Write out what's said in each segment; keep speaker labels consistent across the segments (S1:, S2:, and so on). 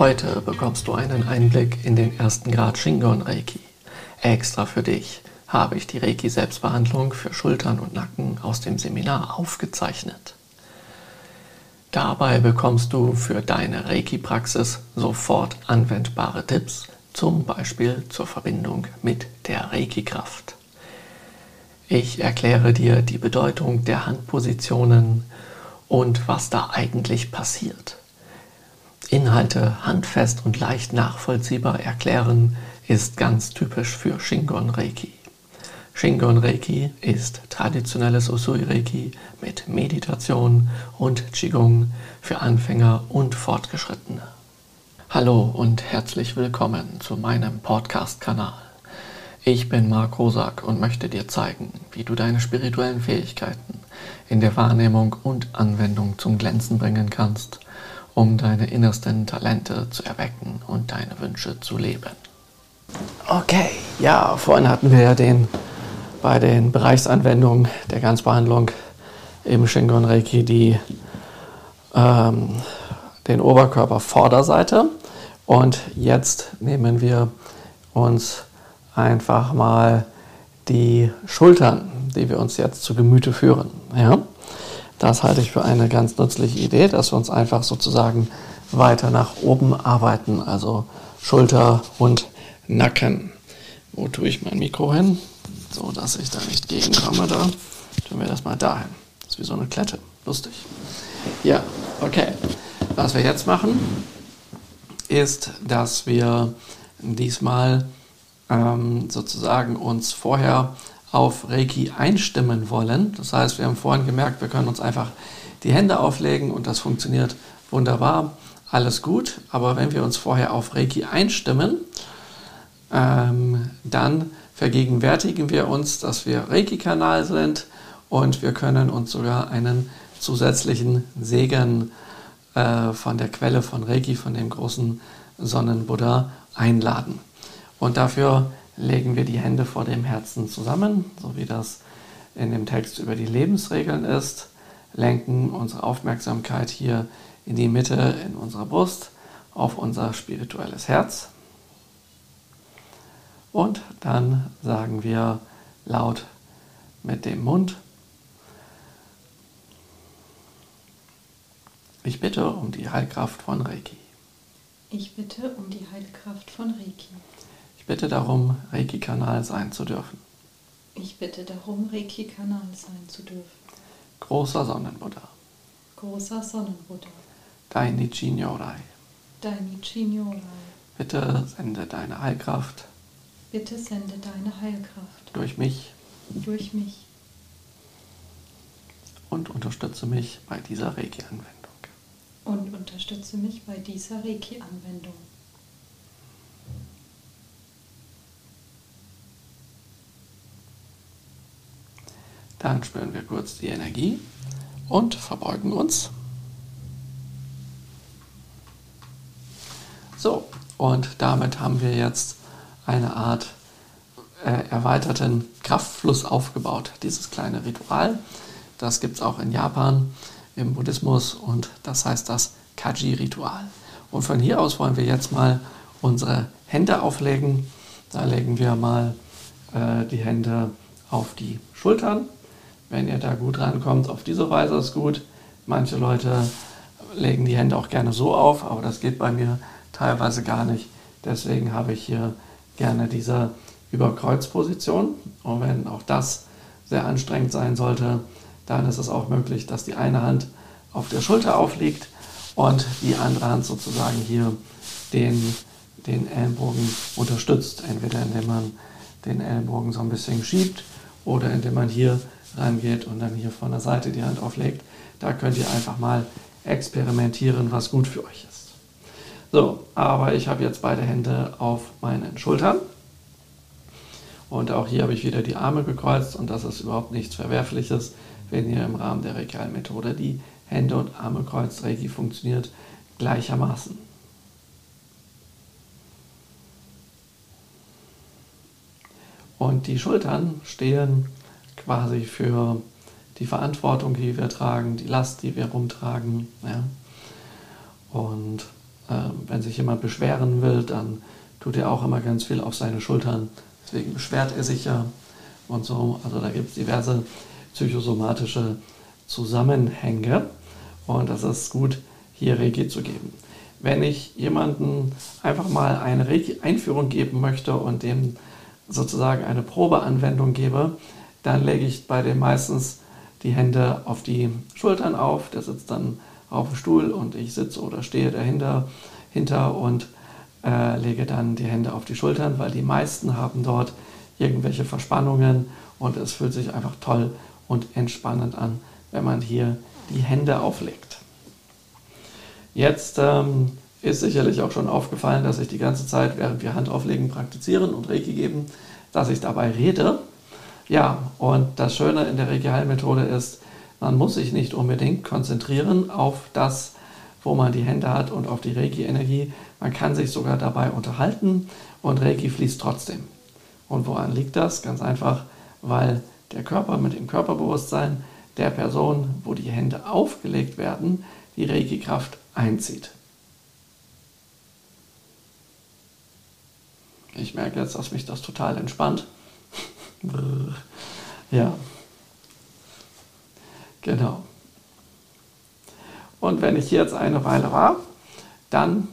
S1: Heute bekommst du einen Einblick in den ersten Grad Shingon Reiki. Extra für dich habe ich die Reiki Selbstbehandlung für Schultern und Nacken aus dem Seminar aufgezeichnet. Dabei bekommst du für deine Reiki-Praxis sofort anwendbare Tipps, zum Beispiel zur Verbindung mit der Reiki-Kraft. Ich erkläre dir die Bedeutung der Handpositionen und was da eigentlich passiert. Inhalte handfest und leicht nachvollziehbar erklären ist ganz typisch für Shingon Reiki. Shingon Reiki ist traditionelles Usui Reiki mit Meditation und Qigong für Anfänger und Fortgeschrittene. Hallo und herzlich willkommen zu meinem Podcast-Kanal. Ich bin Marc Rosak und möchte dir zeigen, wie du deine spirituellen Fähigkeiten in der Wahrnehmung und Anwendung zum Glänzen bringen kannst, um deine innersten Talente zu erwecken und deine Wünsche zu leben. Okay, ja, vorhin hatten wir ja den bei den Bereichsanwendungen der Ganzbehandlung im Shingon Reiki die, ähm, den Oberkörper Vorderseite. Und jetzt nehmen wir uns einfach mal die Schultern, die wir uns jetzt zu Gemüte führen. Ja? Das halte ich für eine ganz nützliche Idee, dass wir uns einfach sozusagen weiter nach oben arbeiten, also Schulter und Nacken. Wo tue ich mein Mikro hin? so dass ich da nicht gegenkomme. Da tun wir das mal dahin. Das ist wie so eine Klette. Lustig. Ja, okay. Was wir jetzt machen, ist, dass wir diesmal ähm, sozusagen uns vorher auf Reiki einstimmen wollen. Das heißt, wir haben vorhin gemerkt, wir können uns einfach die Hände auflegen und das funktioniert wunderbar. Alles gut, aber wenn wir uns vorher auf Reiki einstimmen, ähm, dann vergegenwärtigen wir uns, dass wir Reiki-Kanal sind und wir können uns sogar einen zusätzlichen Segen äh, von der Quelle von Reiki, von dem großen Sonnenbuddha, einladen. Und dafür legen wir die Hände vor dem Herzen zusammen, so wie das in dem Text über die Lebensregeln ist, lenken unsere Aufmerksamkeit hier in die Mitte in unserer Brust auf unser spirituelles Herz und dann sagen wir laut mit dem Mund, ich bitte um die Heilkraft von Reiki.
S2: Ich bitte um die Heilkraft von Reiki.
S1: Bitte darum, Reiki-Kanal sein zu dürfen.
S2: Ich bitte darum, Reiki-Kanal sein zu dürfen.
S1: Großer Sonnenbuddha.
S2: Großer Sonnenbuddha.
S1: Dainichi Nyorai.
S2: Dainichi Nyorai.
S1: Bitte sende deine Heilkraft
S2: Bitte sende deine Heilkraft
S1: durch mich,
S2: durch mich
S1: und unterstütze mich bei dieser Reiki-Anwendung.
S2: Und unterstütze mich bei dieser Reiki-Anwendung.
S1: Dann spüren wir kurz die Energie und verbeugen uns. So, und damit haben wir jetzt eine Art äh, erweiterten Kraftfluss aufgebaut. Dieses kleine Ritual, das gibt es auch in Japan im Buddhismus und das heißt das Kaji-Ritual. Und von hier aus wollen wir jetzt mal unsere Hände auflegen. Da legen wir mal äh, die Hände auf die Schultern. Wenn ihr da gut rankommt, auf diese Weise ist gut. Manche Leute legen die Hände auch gerne so auf, aber das geht bei mir teilweise gar nicht. Deswegen habe ich hier gerne diese Überkreuzposition. Und wenn auch das sehr anstrengend sein sollte, dann ist es auch möglich, dass die eine Hand auf der Schulter aufliegt und die andere Hand sozusagen hier den, den Ellenbogen unterstützt. Entweder indem man den Ellenbogen so ein bisschen schiebt oder indem man hier rangeht und dann hier von der Seite die Hand auflegt. Da könnt ihr einfach mal experimentieren, was gut für euch ist. So, aber ich habe jetzt beide Hände auf meinen Schultern. Und auch hier habe ich wieder die Arme gekreuzt und das ist überhaupt nichts Verwerfliches, wenn ihr im Rahmen der Reiki-Methode die Hände und Arme kreuzt. Reiki funktioniert gleichermaßen. Und die Schultern stehen quasi für die Verantwortung, die wir tragen, die Last, die wir rumtragen. Ja. Und äh, wenn sich jemand beschweren will, dann tut er auch immer ganz viel auf seine Schultern. Deswegen beschwert er sich ja und so. Also da gibt es diverse psychosomatische Zusammenhänge und das ist gut, hier Reiki zu geben. Wenn ich jemanden einfach mal eine Reiki-Einführung geben möchte und dem sozusagen eine Probeanwendung gebe, dann lege ich bei dem meistens die Hände auf die Schultern auf. Der sitzt dann auf dem Stuhl und ich sitze oder stehe dahinter hinter und äh, lege dann die Hände auf die Schultern, weil die meisten haben dort irgendwelche Verspannungen und es fühlt sich einfach toll und entspannend an, wenn man hier die Hände auflegt. Jetzt ähm, ist sicherlich auch schon aufgefallen, dass ich die ganze Zeit, während wir Handauflegen praktizieren und Reiki geben, dass ich dabei rede. Ja, und das Schöne in der Reiki-Heilmethode ist, man muss sich nicht unbedingt konzentrieren auf das, wo man die Hände hat und auf die Reiki-Energie. Man kann sich sogar dabei unterhalten und Reiki fließt trotzdem. Und woran liegt das? Ganz einfach, weil der Körper mit dem Körperbewusstsein der Person, wo die Hände aufgelegt werden, die Reiki-Kraft einzieht. Ich merke jetzt, dass mich das total entspannt. Ja. Genau. Und wenn ich jetzt eine Weile war, dann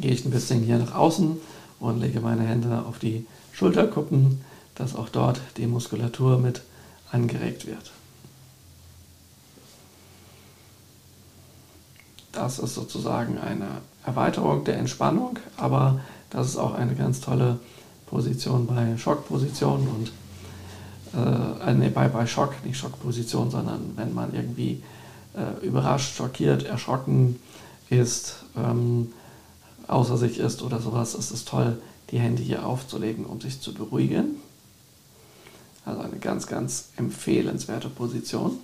S1: gehe ich ein bisschen hier nach außen und lege meine Hände auf die Schulterkuppen, dass auch dort die Muskulatur mit angeregt wird. Das ist sozusagen eine Erweiterung der Entspannung, aber das ist auch eine ganz tolle Position bei Schockpositionen und äh, nee, bei, bei Schock, nicht Schockposition, sondern wenn man irgendwie äh, überrascht, schockiert, erschrocken ist, ähm, außer sich ist oder sowas, ist es toll, die Hände hier aufzulegen, um sich zu beruhigen. Also eine ganz, ganz empfehlenswerte Position.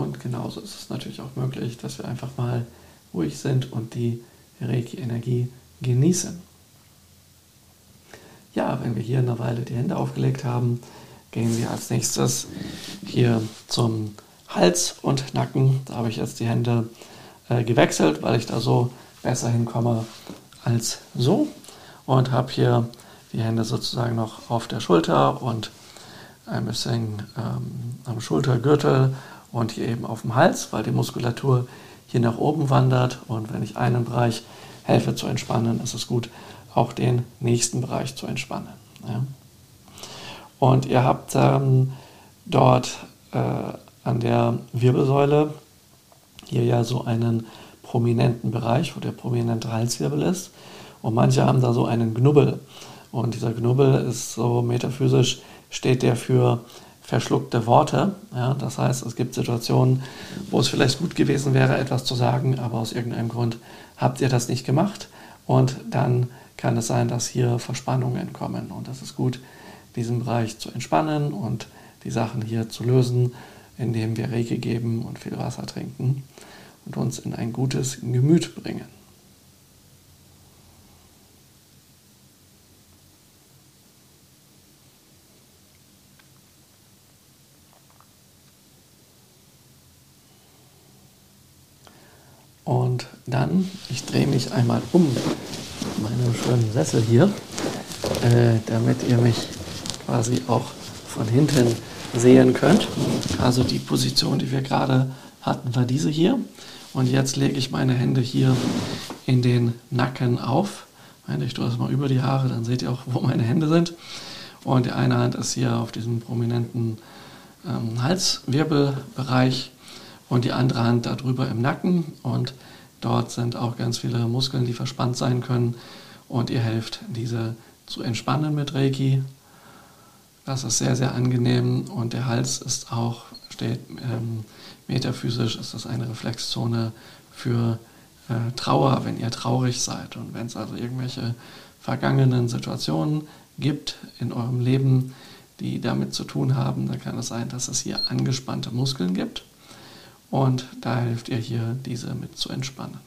S1: Und genauso ist es natürlich auch möglich, dass wir einfach mal ruhig sind und die Reiki-Energie genießen. Ja, wenn wir hier eine Weile die Hände aufgelegt haben, gehen wir als nächstes hier zum Hals und Nacken. Da habe ich jetzt die Hände äh, gewechselt, weil ich da so besser hinkomme als so. Und habe hier die Hände sozusagen noch auf der Schulter und ein bisschen ähm, am Schultergürtel und hier eben auf dem Hals, weil die Muskulatur hier nach oben wandert. Und wenn ich einen Bereich helfe zu entspannen, ist es gut, auch den nächsten Bereich zu entspannen. Ja. Und ihr habt ähm, dort äh, an der Wirbelsäule hier ja so einen prominenten Bereich, wo der prominente Halswirbel ist. Und manche haben da so einen Knubbel. Und dieser Knubbel ist so metaphysisch, steht der für verschluckte Worte. Ja, das heißt, es gibt Situationen, wo es vielleicht gut gewesen wäre, etwas zu sagen, aber aus irgendeinem Grund habt ihr das nicht gemacht. Und dann kann es sein, dass hier Verspannungen kommen. Und es ist gut, diesen Bereich zu entspannen und die Sachen hier zu lösen, indem wir Reiki geben und viel Wasser trinken und uns in ein gutes Gemüt bringen. Dann, ich drehe mich einmal um meinen schönen Sessel hier, äh, damit ihr mich quasi auch von hinten sehen könnt. Also die Position, die wir gerade hatten, war diese hier. Und jetzt lege ich meine Hände hier in den Nacken auf. Ich tue das mal über die Haare, dann seht ihr auch, wo meine Hände sind. Und die eine Hand ist hier auf diesem prominenten ähm, Halswirbelbereich und die andere Hand darüber im Nacken und dort sind auch ganz viele Muskeln, die verspannt sein können und ihr helft, diese zu entspannen mit Reiki. Das ist sehr, sehr angenehm und der Hals ist auch, steht ähm, metaphysisch, ist das eine Reflexzone für äh, Trauer, wenn ihr traurig seid. Und wenn es also irgendwelche vergangenen Situationen gibt in eurem Leben, die damit zu tun haben, dann kann es sein, dass es hier angespannte Muskeln gibt. Und da hilft ihr hier, diese mit zu entspannen.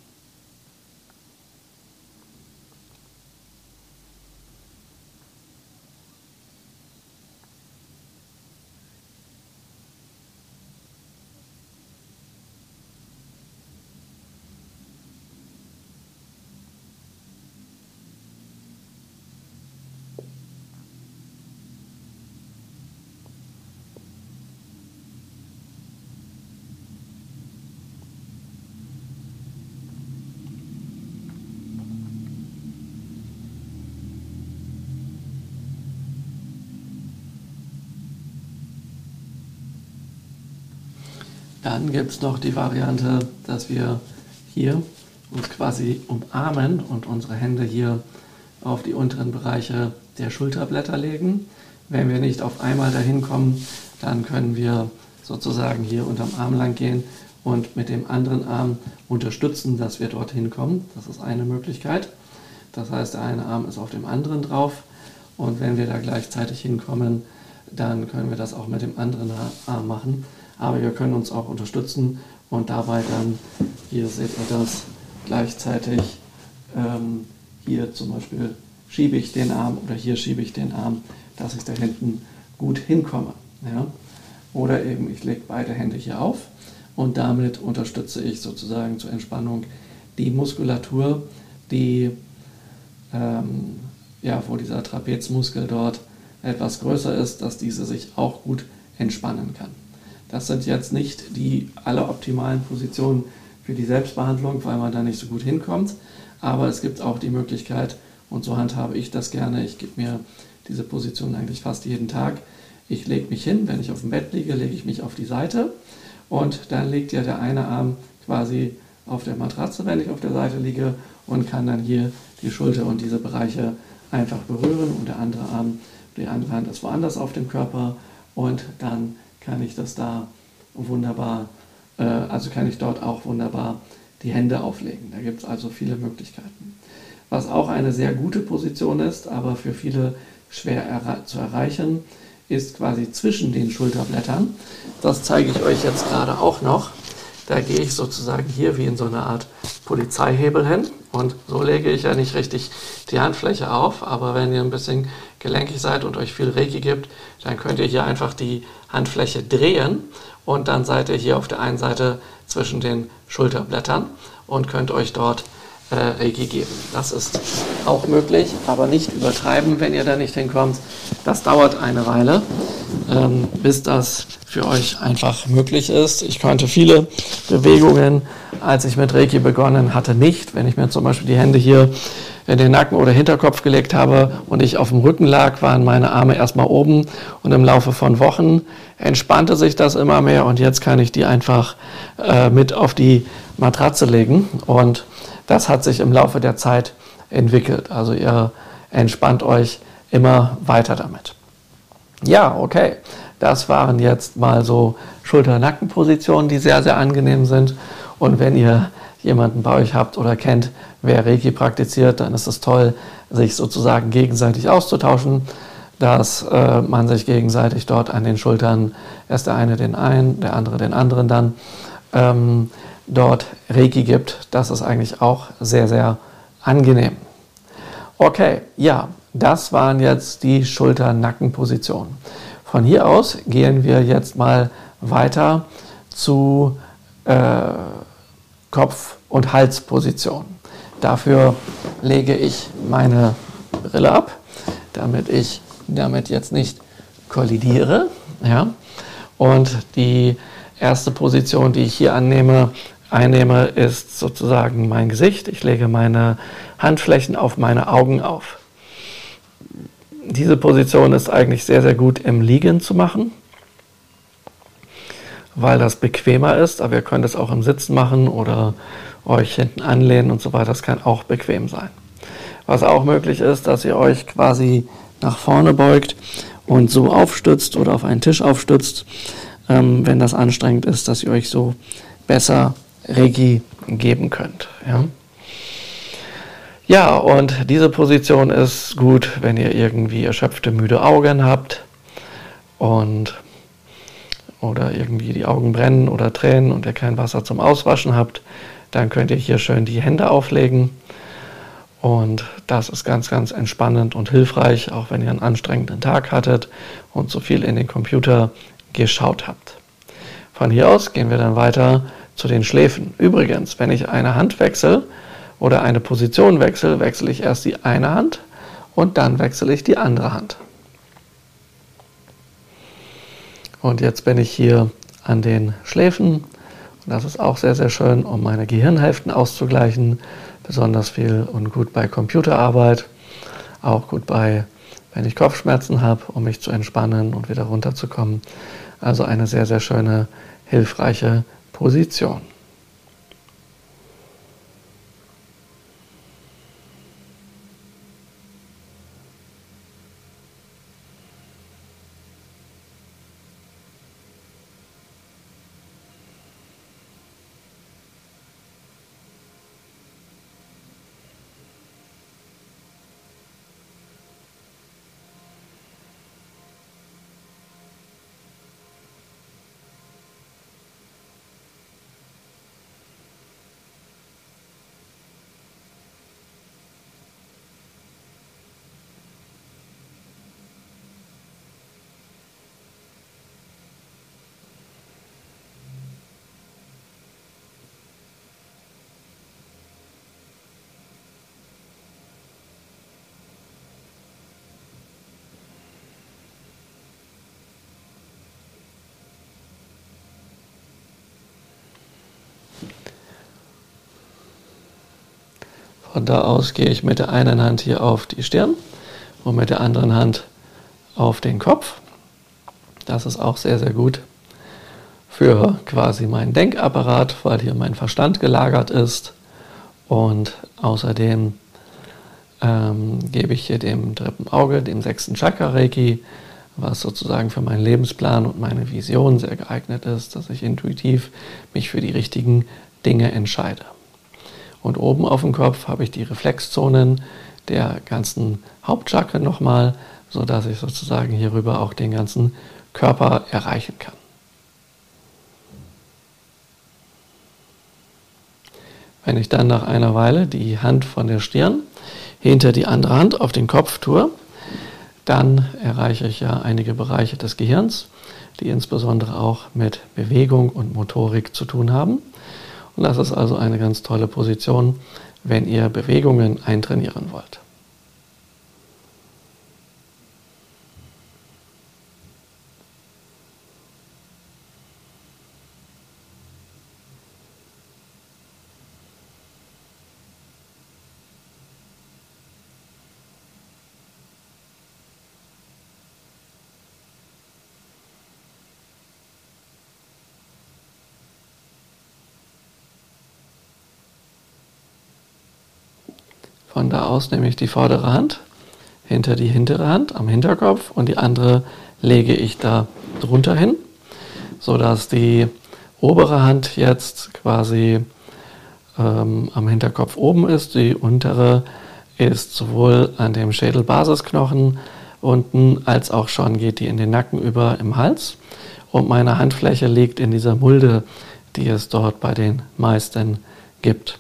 S1: Dann gibt es noch die Variante, dass wir hier uns quasi umarmen und unsere Hände hier auf die unteren Bereiche der Schulterblätter legen. Wenn wir nicht auf einmal dahin kommen, dann können wir sozusagen hier unterm Arm lang gehen und mit dem anderen Arm unterstützen, dass wir dorthin kommen. Das ist eine Möglichkeit. Das heißt, der eine Arm ist auf dem anderen drauf und wenn wir da gleichzeitig hinkommen, dann können wir das auch mit dem anderen Arm machen aber wir können uns auch unterstützen und dabei dann, hier seht ihr das, gleichzeitig ähm, hier zum Beispiel schiebe ich den Arm oder hier schiebe ich den Arm, dass ich da hinten gut hinkomme. Ja? Oder eben ich lege beide Hände hier auf und damit unterstütze ich sozusagen zur Entspannung die Muskulatur, die, ähm, ja, wo dieser Trapezmuskel dort etwas größer ist, dass diese sich auch gut entspannen kann. Das sind jetzt nicht die alleroptimalen Positionen für die Selbstbehandlung, weil man da nicht so gut hinkommt. Aber es gibt auch die Möglichkeit, und so handhabe ich das gerne, ich gebe mir diese Position eigentlich fast jeden Tag. Ich lege mich hin, wenn ich auf dem Bett liege, lege ich mich auf die Seite und dann liegt ja der eine Arm quasi auf der Matratze, wenn ich auf der Seite liege und kann dann hier die Schulter und diese Bereiche einfach berühren und der andere Arm, die andere Hand ist woanders auf dem Körper und dann kann ich das da wunderbar, äh, also kann ich dort auch wunderbar die Hände auflegen. Da gibt es also viele Möglichkeiten. Was auch eine sehr gute Position ist, aber für viele schwer erre zu erreichen, ist quasi zwischen den Schulterblättern. Das zeige ich euch jetzt gerade auch noch. Da gehe ich sozusagen hier wie in so eine Art Polizeihebel hin. Und so lege ich ja nicht richtig die Handfläche auf, aber wenn ihr ein bisschen gelenkig seid und euch viel Reiki gibt, dann könnt ihr hier einfach die Handfläche drehen. Und dann seid ihr hier auf der einen Seite zwischen den Schulterblättern und könnt euch dort äh, Reiki geben. Das ist auch möglich, aber nicht übertreiben, wenn ihr da nicht hinkommt. Das dauert eine Weile, ähm, bis das für euch einfach möglich ist. Ich konnte viele Bewegungen, als ich mit Reiki begonnen hatte, nicht. Wenn ich mir zum Beispiel die Hände hier in den Nacken oder Hinterkopf gelegt habe und ich auf dem Rücken lag, waren meine Arme erstmal oben und im Laufe von Wochen entspannte sich das immer mehr und jetzt kann ich die einfach äh, mit auf die Matratze legen und das hat sich im Laufe der Zeit entwickelt. Also ihr entspannt euch immer weiter damit. Ja, okay. Das waren jetzt mal so Schulter-Nacken-Positionen, die sehr, sehr angenehm sind. Und wenn ihr jemanden bei euch habt oder kennt, wer Reiki praktiziert, dann ist es toll, sich sozusagen gegenseitig auszutauschen, dass äh, man sich gegenseitig dort an den Schultern, erst der eine den einen, der andere den anderen dann, ähm, dort Reiki gibt. Das ist eigentlich auch sehr, sehr angenehm. Okay, ja, das waren jetzt die Schulter-Nacken-Positionen. Von hier aus gehen wir jetzt mal weiter zu äh, Kopf- und Halsposition. Dafür lege ich meine Brille ab, damit ich damit jetzt nicht kollidiere. Ja? Und die erste Position, die ich hier annehme, einnehme, ist sozusagen mein Gesicht. Ich lege meine Handflächen auf meine Augen auf. Diese Position ist eigentlich sehr, sehr gut im Liegen zu machen, weil das bequemer ist, aber ihr könnt es auch im Sitzen machen oder euch hinten anlehnen und so weiter. Das kann auch bequem sein. Was auch möglich ist, dass ihr euch quasi nach vorne beugt und so aufstützt oder auf einen Tisch aufstützt, ähm, wenn das anstrengend ist, dass ihr euch so besser Reiki geben könnt. Ja? ja, und diese Position ist gut, wenn ihr irgendwie erschöpfte, müde Augen habt und oder irgendwie die Augen brennen oder tränen und ihr kein Wasser zum Auswaschen habt, dann könnt ihr hier schön die Hände auflegen. Und das ist ganz, ganz entspannend und hilfreich, auch wenn ihr einen anstrengenden Tag hattet und so viel in den Computer geschaut habt. Von hier aus gehen wir dann weiter zu den Schläfen. Übrigens, wenn ich eine Hand wechsle oder eine Position wechsle, wechsle ich erst die eine Hand und dann wechsle ich die andere Hand. Und jetzt bin ich hier an den Schläfen. Und das ist auch sehr, sehr schön, um meine Gehirnhälften auszugleichen. Besonders viel und gut bei Computerarbeit. Auch gut bei, wenn ich Kopfschmerzen habe, um mich zu entspannen und wieder runterzukommen. Also eine sehr, sehr schöne, hilfreiche Position. Von da aus gehe ich mit der einen Hand hier auf die Stirn und mit der anderen Hand auf den Kopf. Das ist auch sehr, sehr gut für quasi meinen Denkapparat, weil hier mein Verstand gelagert ist. Und außerdem ähm, gebe ich hier dem dritten Auge, dem sechsten Chakra Reiki, was sozusagen für meinen Lebensplan und meine Vision sehr geeignet ist, dass ich intuitiv mich für die richtigen Dinge entscheide. Und oben auf dem Kopf habe ich die Reflexzonen der ganzen Hauptchakren nochmal, sodass ich sozusagen hierüber auch den ganzen Körper erreichen kann. Wenn ich dann nach einer Weile die Hand von der Stirn hinter die andere Hand auf den Kopf tue, dann erreiche ich ja einige Bereiche des Gehirns, die insbesondere auch mit Bewegung und Motorik zu tun haben. Und das ist also eine ganz tolle Position, wenn ihr Bewegungen eintrainieren wollt. Von da aus nehme ich die vordere Hand hinter die hintere Hand am Hinterkopf und die andere lege ich da drunter hin, sodass die obere Hand jetzt quasi ähm, am Hinterkopf oben ist. Die untere ist sowohl an dem Schädelbasisknochen unten als auch schon geht die in den Nacken über im Hals. Und meine Handfläche liegt in dieser Mulde, die es dort bei den meisten gibt.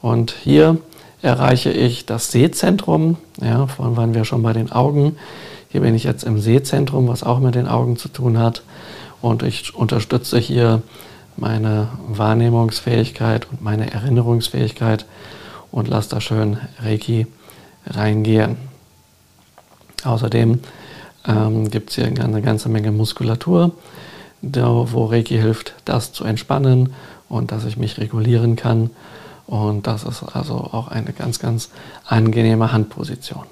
S1: Und hier erreiche ich das Sehzentrum. Ja, vorhin waren wir schon bei den Augen. Hier bin ich jetzt im Sehzentrum, was auch mit den Augen zu tun hat. Und ich unterstütze hier meine Wahrnehmungsfähigkeit und meine Erinnerungsfähigkeit und lasse da schön Reiki reingehen. Außerdem ähm, gibt es hier eine ganze Menge Muskulatur, wo Reiki hilft, das zu entspannen und dass ich mich regulieren kann und das ist also auch eine ganz, ganz angenehme Handposition.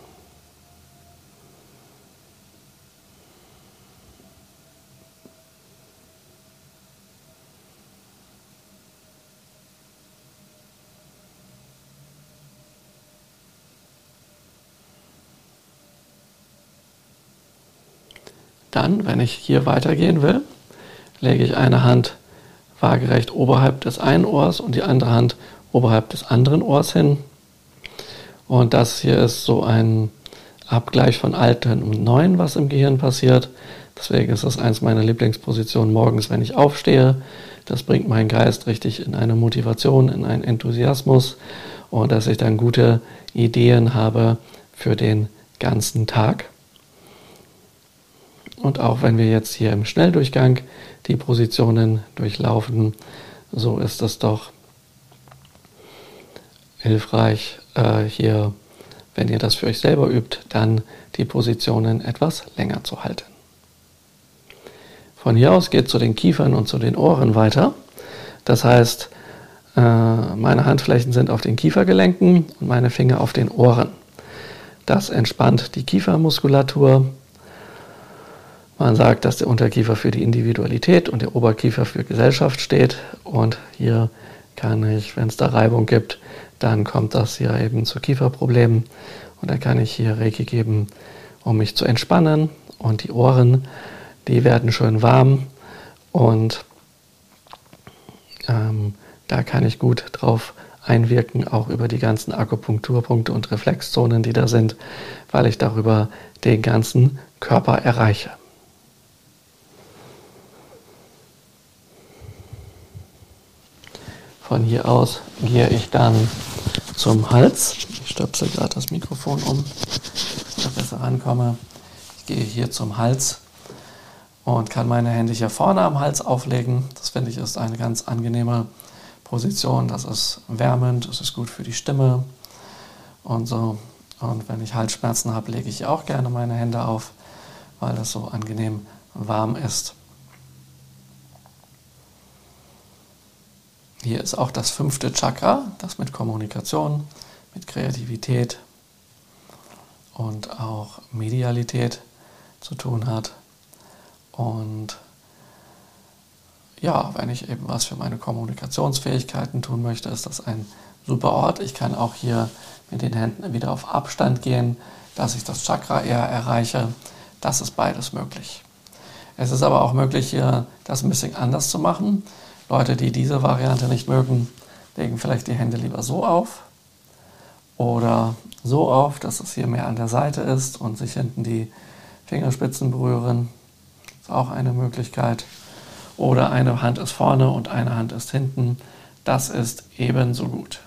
S1: Dann, wenn ich hier weitergehen will, lege ich eine Hand waagerecht oberhalb des einen Ohrs und die andere Hand oberhalb des anderen Ohrs hin. Und das hier ist so ein Abgleich von Alten und Neuen, was im Gehirn passiert. Deswegen ist das eins meiner Lieblingspositionen morgens, wenn ich aufstehe. Das bringt meinen Geist richtig in eine Motivation, in einen Enthusiasmus und dass ich dann gute Ideen habe für den ganzen Tag. Und auch wenn wir jetzt hier im Schnelldurchgang die Positionen durchlaufen, so ist es doch hilfreich, äh, hier, wenn ihr das für euch selber übt, dann die Positionen etwas länger zu halten. Von hier aus geht zu den Kiefern und zu den Ohren weiter. Das heißt, äh, meine Handflächen sind auf den Kiefergelenken und meine Finger auf den Ohren. Das entspannt die Kiefermuskulatur. Man sagt, dass der Unterkiefer für die Individualität und der Oberkiefer für Gesellschaft steht. Und hier kann ich, wenn es da Reibung gibt, dann kommt das hier eben zu Kieferproblemen. Und dann kann ich hier Reiki geben, um mich zu entspannen. Und die Ohren, die werden schön warm. Und ähm, da kann ich gut drauf einwirken, auch über die ganzen Akupunkturpunkte und Reflexzonen, die da sind, weil ich darüber den ganzen Körper erreiche. Von hier aus gehe ich dann zum Hals. Ich stöpsel gerade das Mikrofon um, dass ich besser rankomme. Ich gehe hier zum Hals und kann meine Hände hier vorne am Hals auflegen. Das finde ich ist eine ganz angenehme Position. Das ist wärmend, das ist gut für die Stimme und so. Und wenn ich Halsschmerzen habe, lege ich auch gerne meine Hände auf, weil das so angenehm warm ist. Hier ist auch das fünfte Chakra, das mit Kommunikation, mit Kreativität und auch Medialität zu tun hat. Und ja, wenn ich eben was für meine Kommunikationsfähigkeiten tun möchte, ist das ein super Ort. Ich kann auch hier mit den Händen wieder auf Abstand gehen, dass ich das Chakra eher erreiche. Das ist beides möglich. Es ist aber auch möglich, hier das ein bisschen anders zu machen. Leute, die diese Variante nicht mögen, legen vielleicht die Hände lieber so auf oder so auf, dass es hier mehr an der Seite ist und sich hinten die Fingerspitzen berühren. Ist auch eine Möglichkeit oder eine Hand ist vorne und eine Hand ist hinten. Das ist ebenso gut.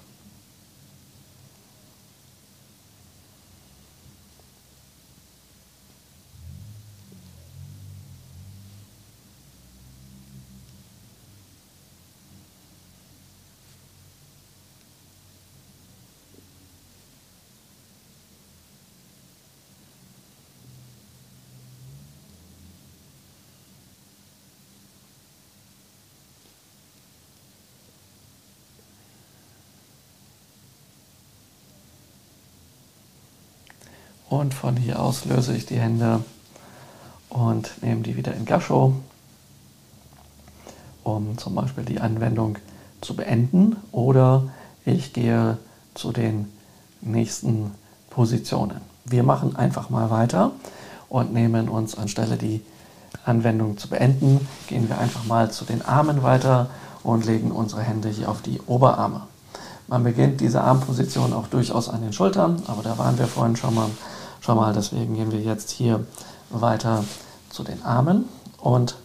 S1: Und von hier aus löse ich die Hände und nehme die wieder in Gasho, um zum Beispiel die Anwendung zu beenden. Oder ich gehe zu den nächsten Positionen. Wir machen einfach mal weiter und nehmen uns anstelle die Anwendung zu beenden, gehen wir einfach mal zu den Armen weiter und legen unsere Hände hier auf die Oberarme. Man beginnt diese Armposition auch durchaus an den Schultern, aber da waren wir vorhin schon mal. Schau mal, deswegen gehen wir jetzt hier weiter zu den Armen und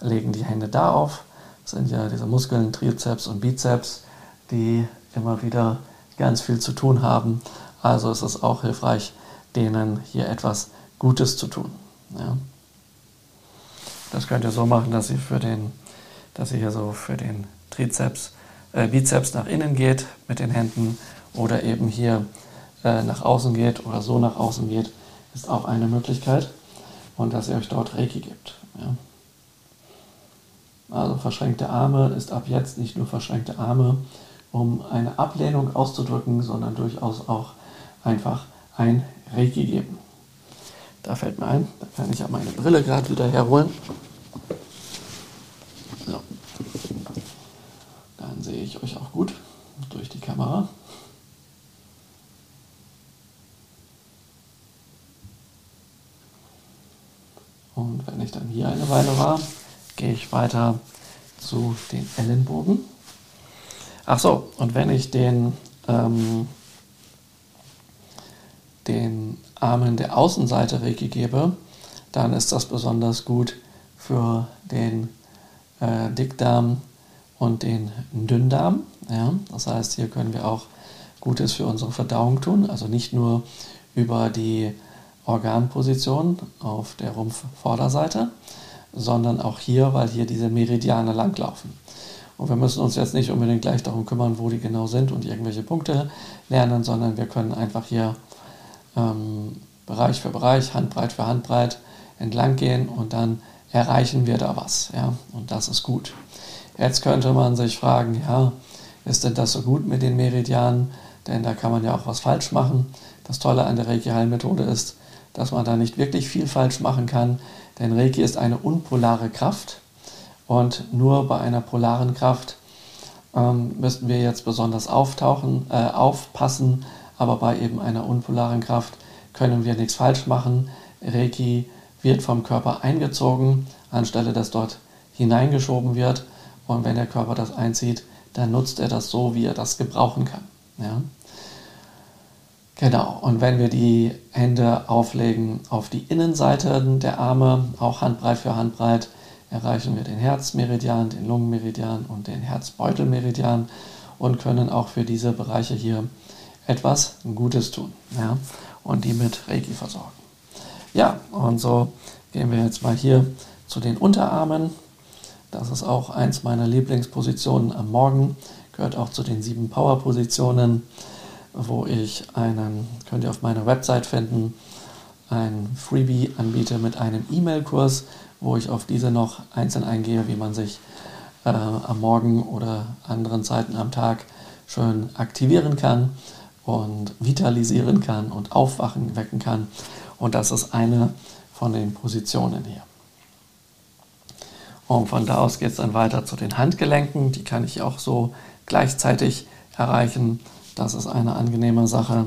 S1: legen die Hände da auf. Das sind ja diese Muskeln, Trizeps und Bizeps, die immer wieder ganz viel zu tun haben. Also ist es auch hilfreich, denen hier etwas Gutes zu tun. Ja. Das könnt ihr so machen, dass ihr für den, dass ihr hier so für den Trizeps, äh, Bizeps nach innen geht mit den Händen oder eben hier äh, nach außen geht oder so nach außen geht, ist auch eine Möglichkeit. Und dass ihr euch dort Reiki gibt. Ja. Also verschränkte Arme ist ab jetzt nicht nur verschränkte Arme, um eine Ablehnung auszudrücken, sondern durchaus auch einfach ein Reiki geben. Da fällt mir ein, da kann ich ja meine Brille gerade wieder herholen. So. Dann sehe ich euch auch gut durch die Kamera. Dann hier eine Weile war, gehe ich weiter zu den Ellenbogen. Ach so, und wenn ich den, ähm, den Armen der Außenseite Reiki gebe, dann ist das besonders gut für den äh, Dickdarm und den Dünndarm. Ja? Das heißt, hier können wir auch Gutes für unsere Verdauung tun, also nicht nur über die Organposition auf der Rumpfvorderseite, sondern auch hier, weil hier diese Meridiane langlaufen. Und wir müssen uns jetzt nicht unbedingt gleich darum kümmern, wo die genau sind und irgendwelche Punkte lernen, sondern wir können einfach hier ähm, Bereich für Bereich, Handbreit für Handbreit entlang gehen und dann erreichen wir da was. Ja? Und das ist gut. Jetzt könnte man sich fragen, ja, ist denn das so gut mit den Meridianen? Denn da kann man ja auch was falsch machen. Das Tolle an der Reiki-Heilmethode ist, dass man da nicht wirklich viel falsch machen kann, denn Reiki ist eine unpolare Kraft und nur bei einer polaren Kraft ähm, müssten wir jetzt besonders auftauchen, äh, aufpassen, aber bei eben einer unpolaren Kraft können wir nichts falsch machen. Reiki wird vom Körper eingezogen, anstelle dass dort hineingeschoben wird. Und wenn der Körper das einzieht, dann nutzt er das so, wie er das gebrauchen kann. Ja? Genau, und wenn wir die Hände auflegen auf die Innenseite der Arme, auch handbreit für handbreit, erreichen wir den Herzmeridian, den Lungenmeridian und den Herzbeutelmeridian und können auch für diese Bereiche hier etwas Gutes tun ja, und die mit Reiki versorgen. Ja, und so gehen wir jetzt mal hier zu den Unterarmen. Das ist auch eins meiner Lieblingspositionen am Morgen, gehört auch zu den sieben Power-Positionen, wo ich einen, könnt ihr auf meiner Website finden, ein Freebie anbiete mit einem E-Mail-Kurs, wo ich auf diese noch einzeln eingehe, wie man sich äh, am Morgen oder anderen Zeiten am Tag schön aktivieren kann und vitalisieren kann und aufwachen, wecken kann. Und das ist eine von den Positionen hier. Und von da aus geht es dann weiter zu den Handgelenken. Die kann ich auch so gleichzeitig erreichen. Das ist eine angenehme Sache,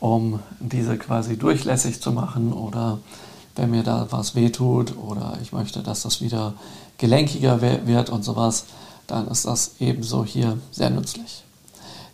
S1: um diese quasi durchlässig zu machen oder wenn mir da was wehtut oder ich möchte, dass das wieder gelenkiger wird und sowas, dann ist das ebenso hier sehr nützlich.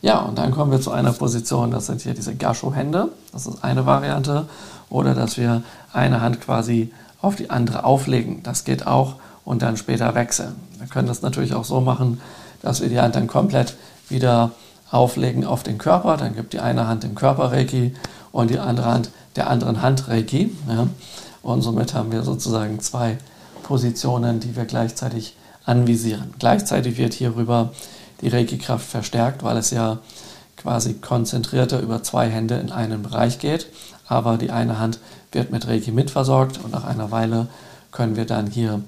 S1: Ja, und dann kommen wir zu einer Position, das sind hier diese Gascho-Hände, das ist eine Variante, oder dass wir eine Hand quasi auf die andere auflegen, das geht auch und dann später wechseln. Wir können das natürlich auch so machen, dass wir die Hand dann komplett wieder auflegen auf den Körper, dann gibt die eine Hand dem Körper Reiki und die andere Hand der anderen Hand Reiki. Ja. Und somit haben wir sozusagen zwei Positionen, die wir gleichzeitig anvisieren. Gleichzeitig wird hierüber die Reiki-Kraft verstärkt, weil es ja quasi konzentrierter über zwei Hände in einen Bereich geht. Aber die eine Hand wird mit Reiki mitversorgt und nach einer Weile können wir dann hier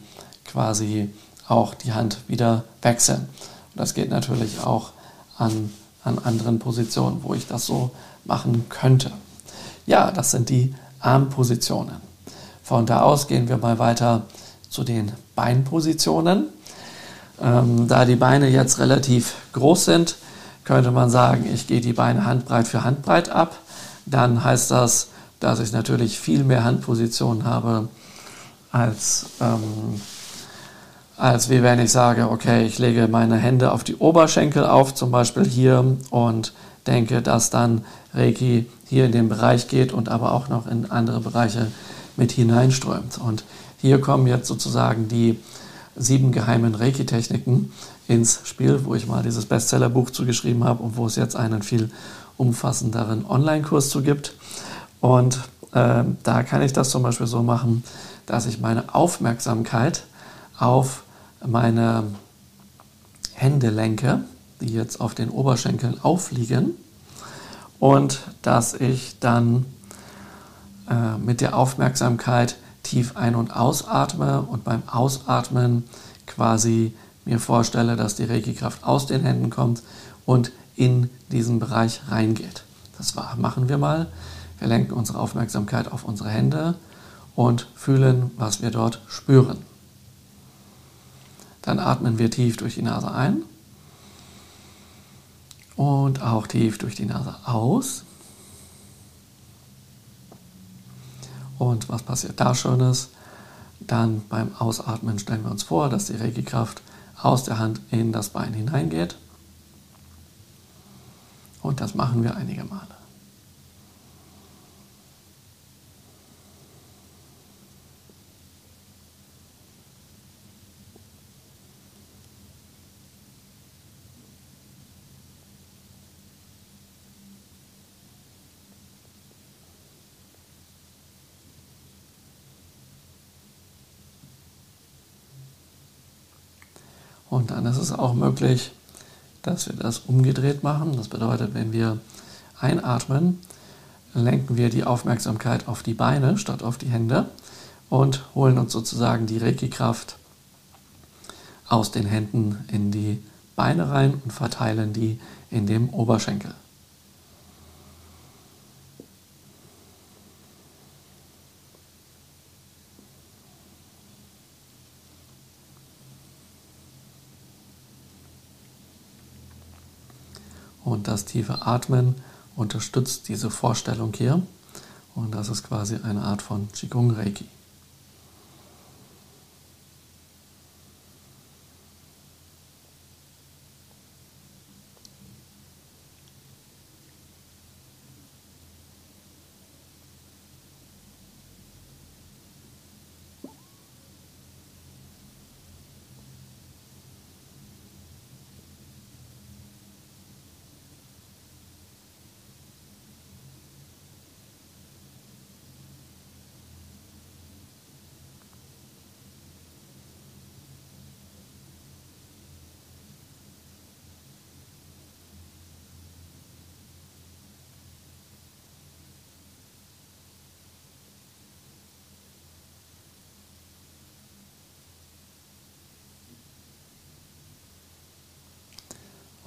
S1: quasi auch die Hand wieder wechseln. Und das geht natürlich auch an, an anderen Positionen, wo ich das so machen könnte. Ja, das sind die Armpositionen. Von da aus gehen wir mal weiter zu den Beinpositionen. Ähm, da die Beine jetzt relativ groß sind, könnte man sagen, ich gehe die Beine handbreit für handbreit ab. Dann heißt das, dass ich natürlich viel mehr Handpositionen habe, als, ähm, als wie wenn ich sage, okay, ich lege meine Hände auf die Oberschenkel auf, zum Beispiel hier, und denke, dass dann Reiki hier in den Bereich geht und aber auch noch in andere Bereiche mit hineinströmt. Und hier kommen jetzt sozusagen die sieben geheimen Reiki-Techniken ins Spiel, wo ich mal dieses Bestsellerbuch zugeschrieben habe und wo es jetzt einen viel umfassenderen Online-Kurs zu gibt. Und äh, da kann ich das zum Beispiel so machen, dass ich meine Aufmerksamkeit auf meine Hände lenke, die jetzt auf den Oberschenkeln aufliegen, und dass ich dann äh, mit der Aufmerksamkeit tief ein- und ausatme und beim Ausatmen quasi mir vorstelle, dass die Reiki-Kraft aus den Händen kommt und in diesen Bereich reingeht. Das machen wir mal. Wir lenken unsere Aufmerksamkeit auf unsere Hände und fühlen, was wir dort spüren. Dann atmen wir tief durch die Nase ein und auch tief durch die Nase aus. Und was passiert da Schönes? Dann beim Ausatmen stellen wir uns vor, dass die Reiki-Kraft aus der Hand in das Bein hineingeht. Und das machen wir einige Male. Und dann ist es auch möglich, dass wir das umgedreht machen. Das bedeutet, wenn wir einatmen, lenken wir die Aufmerksamkeit auf die Beine statt auf die Hände und holen uns sozusagen die Reiki-Kraft aus den Händen in die Beine rein und verteilen die in dem Oberschenkel. Und das tiefe Atmen unterstützt diese Vorstellung hier. Und das ist quasi eine Art von Qigong Reiki.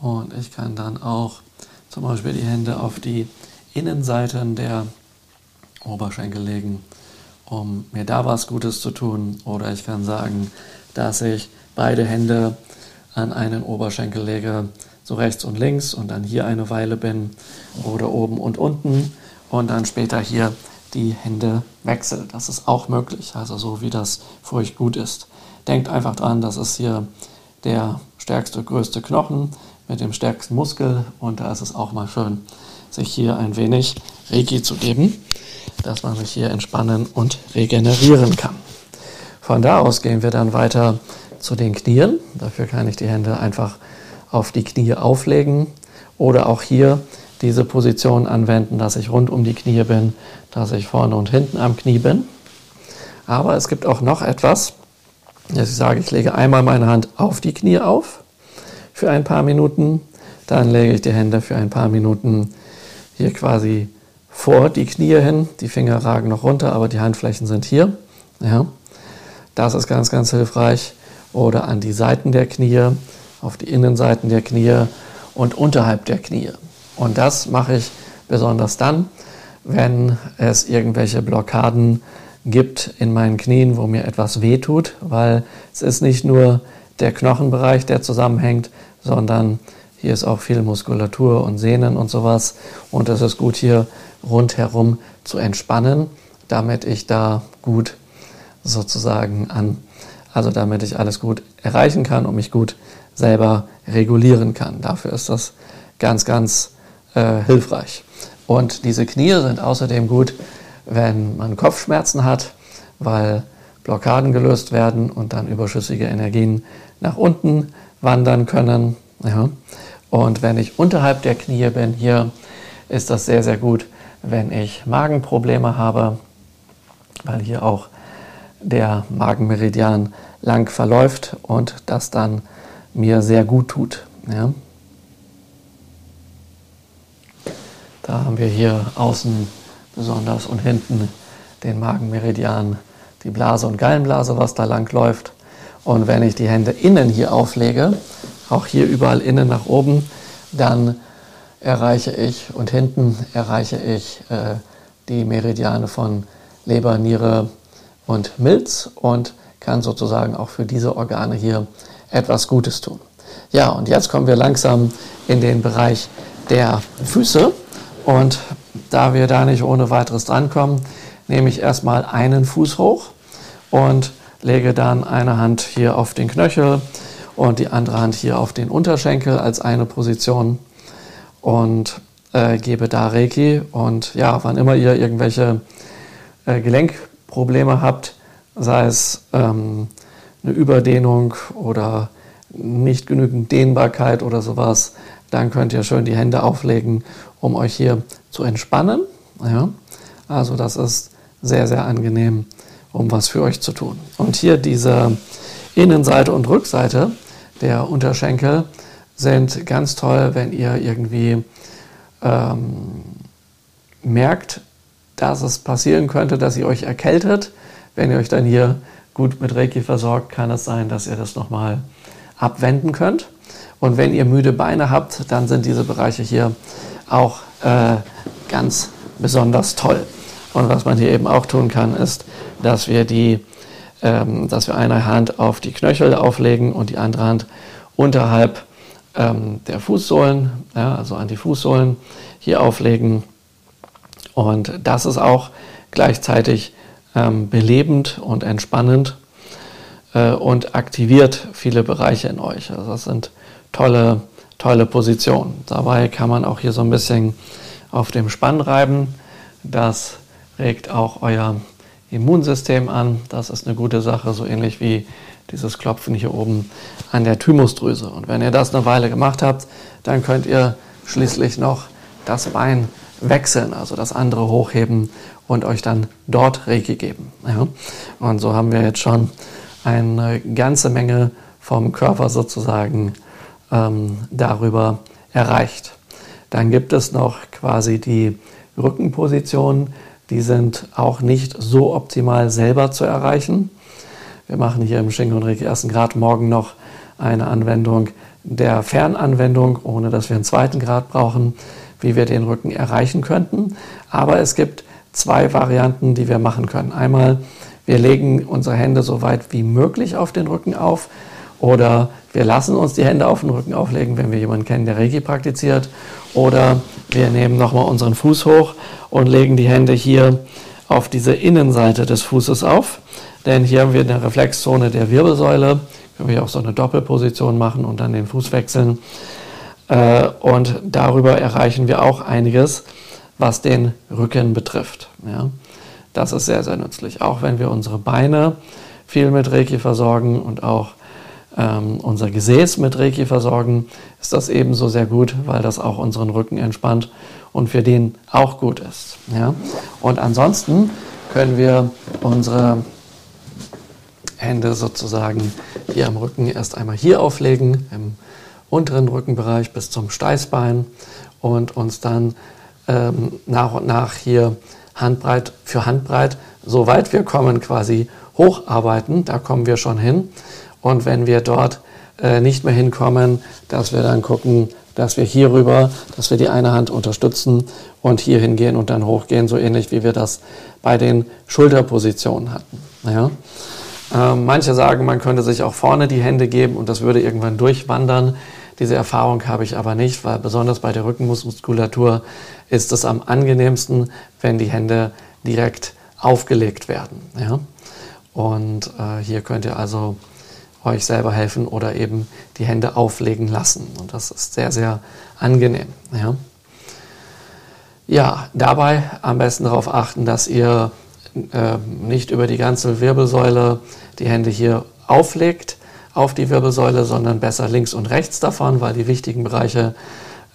S1: Und ich kann dann auch zum Beispiel die Hände auf die Innenseiten der Oberschenkel legen, um mir da was Gutes zu tun. Oder ich kann sagen, dass ich beide Hände an einen Oberschenkel lege, so rechts und links und dann hier eine Weile bin oder oben und unten und dann später hier die Hände wechsle. Das ist auch möglich, also so wie das für euch gut ist. Denkt einfach dran, das ist hier der stärkste, größte Knochen mit dem stärksten Muskel und da ist es auch mal schön, sich hier ein wenig Reiki zu geben, dass man sich hier entspannen und regenerieren kann. Von da aus gehen wir dann weiter zu den Knien. Dafür kann ich die Hände einfach auf die Knie auflegen oder auch hier diese Position anwenden, dass ich rund um die Knie bin, dass ich vorne und hinten am Knie bin. Aber es gibt auch noch etwas, ich sage, ich lege einmal meine Hand auf die Knie auf für ein paar Minuten. Dann lege ich die Hände für ein paar Minuten hier quasi vor die Knie hin. Die Finger ragen noch runter, aber die Handflächen sind hier. Ja. Das ist ganz, ganz hilfreich. Oder an die Seiten der Knie, auf die Innenseiten der Knie und unterhalb der Knie. Und das mache ich besonders dann, wenn es irgendwelche Blockaden gibt in meinen Knien, wo mir etwas wehtut, weil es ist nicht nur der Knochenbereich, der zusammenhängt, sondern hier ist auch viel Muskulatur und Sehnen und sowas. Und es ist gut hier rundherum zu entspannen, damit ich da gut sozusagen an, also damit ich alles gut erreichen kann und mich gut selber regulieren kann. Dafür ist das ganz, ganz äh, hilfreich. Und diese Knie sind außerdem gut, wenn man Kopfschmerzen hat, weil Blockaden gelöst werden und dann überschüssige Energien nach unten wandern können. Ja. Und wenn ich unterhalb der Knie bin, hier ist das sehr, sehr gut, wenn ich Magenprobleme habe, weil hier auch der Magenmeridian lang verläuft und das dann mir sehr gut tut. Ja. Da haben wir hier außen besonders und hinten den Magenmeridian, die Blase und Gallenblase, was da lang läuft. Und wenn ich die Hände innen hier auflege, auch hier überall innen nach oben, dann erreiche ich und hinten erreiche ich äh, die Meridiane von Leber, Niere und Milz und kann sozusagen auch für diese Organe hier etwas Gutes tun. Ja, und jetzt kommen wir langsam in den Bereich der Füße und da wir da nicht ohne weiteres drankommen, nehme ich erstmal einen Fuß hoch und lege dann eine Hand hier auf den Knöchel und die andere Hand hier auf den Unterschenkel als eine Position und äh, gebe da Reiki. Und ja, wann immer ihr irgendwelche äh, Gelenkprobleme habt, sei es ähm, eine Überdehnung oder nicht genügend Dehnbarkeit oder sowas, dann könnt ihr schön die Hände auflegen, um euch hier zu entspannen. Ja? Also das ist sehr, sehr angenehm, um was für euch zu tun. Und hier diese Innenseite und Rückseite der Unterschenkel sind ganz toll, wenn ihr irgendwie ähm, merkt, dass es passieren könnte, dass ihr euch erkältet. Wenn ihr euch dann hier gut mit Reiki versorgt, kann es sein, dass ihr das nochmal abwenden könnt. Und wenn ihr müde Beine habt, dann sind diese Bereiche hier auch äh, ganz besonders toll. Und was man hier eben auch tun kann, ist, dass wir die, ähm, dass wir eine Hand auf die Knöchel auflegen und die andere Hand unterhalb ähm, der Fußsohlen, ja, also an die Fußsohlen hier auflegen. Und das ist auch gleichzeitig ähm, belebend und entspannend äh, und aktiviert viele Bereiche in euch. Also das sind tolle, tolle Positionen. Dabei kann man auch hier so ein bisschen auf dem Spann reiben. Das regt auch euer Immunsystem an. Das ist eine gute Sache, so ähnlich wie dieses Klopfen hier oben an der Thymusdrüse. Und wenn ihr das eine Weile gemacht habt, dann könnt ihr schließlich noch das Bein wechseln, also das andere hochheben und euch dann dort Reiki geben. Ja? Und so haben wir jetzt schon eine ganze Menge vom Körper sozusagen ähm, darüber erreicht. Dann gibt es noch quasi die Rückenpositionen, die sind auch nicht so optimal selber zu erreichen. Wir machen hier im Shingon Reiki ersten Grad morgen noch eine Anwendung der Fernanwendung, ohne dass wir einen zweiten Grad brauchen, wie wir den Rücken erreichen könnten. Aber es gibt zwei Varianten, die wir machen können. Einmal, wir legen unsere Hände so weit wie möglich auf den Rücken auf oder wir lassen uns die Hände auf den Rücken auflegen, wenn wir jemanden kennen, der Reiki praktiziert. Oder wir nehmen nochmal unseren Fuß hoch und legen die Hände hier auf diese Innenseite des Fußes auf. Denn hier haben wir eine Reflexzone der Wirbelsäule. Können wir auch so eine Doppelposition machen und dann den Fuß wechseln. Äh, und darüber erreichen wir auch einiges, was den Rücken betrifft. Das ist sehr, sehr nützlich. Auch wenn wir unsere Beine viel mit Reiki versorgen und auch ähm, unser Gesäß mit Reiki versorgen, ist das ebenso sehr gut, weil das auch unseren Rücken entspannt und für den auch gut ist. Ja? Und ansonsten können wir unsere Hände sozusagen hier am Rücken erst einmal hier auflegen, im unteren Rückenbereich bis zum Steißbein und uns dann ähm, nach und nach hier Handbreit für Handbreit, soweit wir kommen, quasi hocharbeiten. Da kommen wir schon hin. Und wenn wir dort äh, nicht mehr hinkommen, dass wir dann gucken, dass wir hier rüber, dass wir die eine Hand unterstützen und hier hingehen und dann hochgehen, so ähnlich wie wir das bei den Schulterpositionen hatten. Ja? Ähm, manche sagen, man könnte sich auch vorne die Hände geben und das würde irgendwann durchwandern. Diese Erfahrung habe ich aber nicht, weil besonders bei der Rückenmuskulatur ist es am angenehmsten, wenn die Hände direkt aufgelegt werden. Ja? Und äh, hier könnt ihr also euch selber helfen oder eben die Hände auflegen lassen. Und das ist sehr, sehr angenehm. Ja, ja dabei am besten darauf achten, dass ihr äh, nicht über die ganze Wirbelsäule die Hände hier auflegt auf die Wirbelsäule, sondern besser links und rechts davon, weil die wichtigen Bereiche,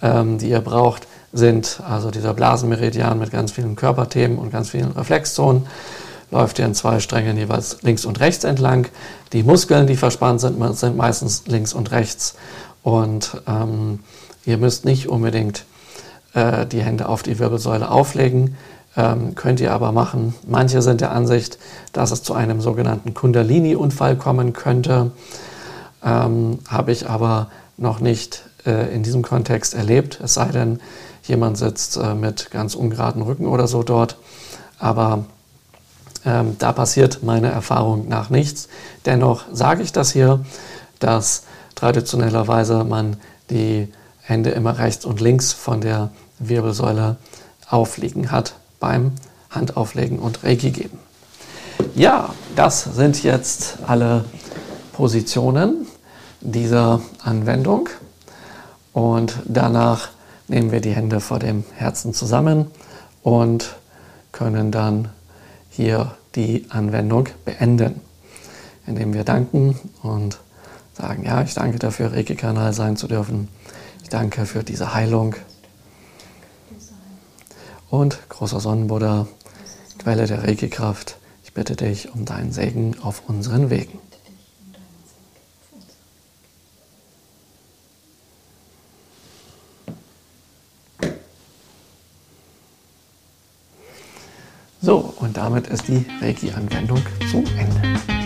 S1: ähm, die ihr braucht, sind also dieser Blasenmeridian mit ganz vielen Körperthemen und ganz vielen Reflexzonen läuft ihr in zwei Strängen jeweils links und rechts entlang. Die Muskeln, die verspannt sind, sind meistens links und rechts. Und ähm, ihr müsst nicht unbedingt äh, die Hände auf die Wirbelsäule auflegen, ähm, könnt ihr aber machen. Manche sind der Ansicht, dass es zu einem sogenannten Kundalini-Unfall kommen könnte. Ähm, Habe ich aber noch nicht äh, in diesem Kontext erlebt, es sei denn, jemand sitzt äh, mit ganz ungeraden Rücken oder so dort. Aber ähm, da passiert meiner Erfahrung nach nichts. Dennoch sage ich das hier, dass traditionellerweise man die Hände immer rechts und links von der Wirbelsäule aufliegen hat beim Handauflegen und Reiki geben. Ja, das sind jetzt alle Positionen dieser Anwendung. Und danach nehmen wir die Hände vor dem Herzen zusammen und können dann hier die Anwendung beenden, indem wir danken und sagen, ja, ich danke dafür, Reiki-Kanal sein zu dürfen. Ich danke für diese Heilung. Und großer Sonnenbuddha, Quelle der Reiki-Kraft, ich bitte dich um deinen Segen auf unseren Wegen. So, und damit ist die Reiki-Anwendung zu Ende.